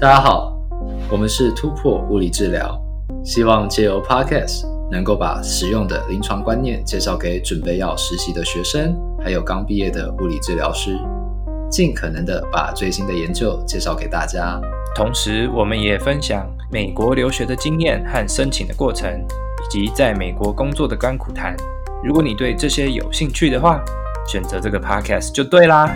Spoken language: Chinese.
大家好，我们是突破物理治疗，希望借由 Podcast 能够把实用的临床观念介绍给准备要实习的学生，还有刚毕业的物理治疗师，尽可能的把最新的研究介绍给大家。同时，我们也分享美国留学的经验和申请的过程，以及在美国工作的甘苦谈。如果你对这些有兴趣的话，选择这个 Podcast 就对啦。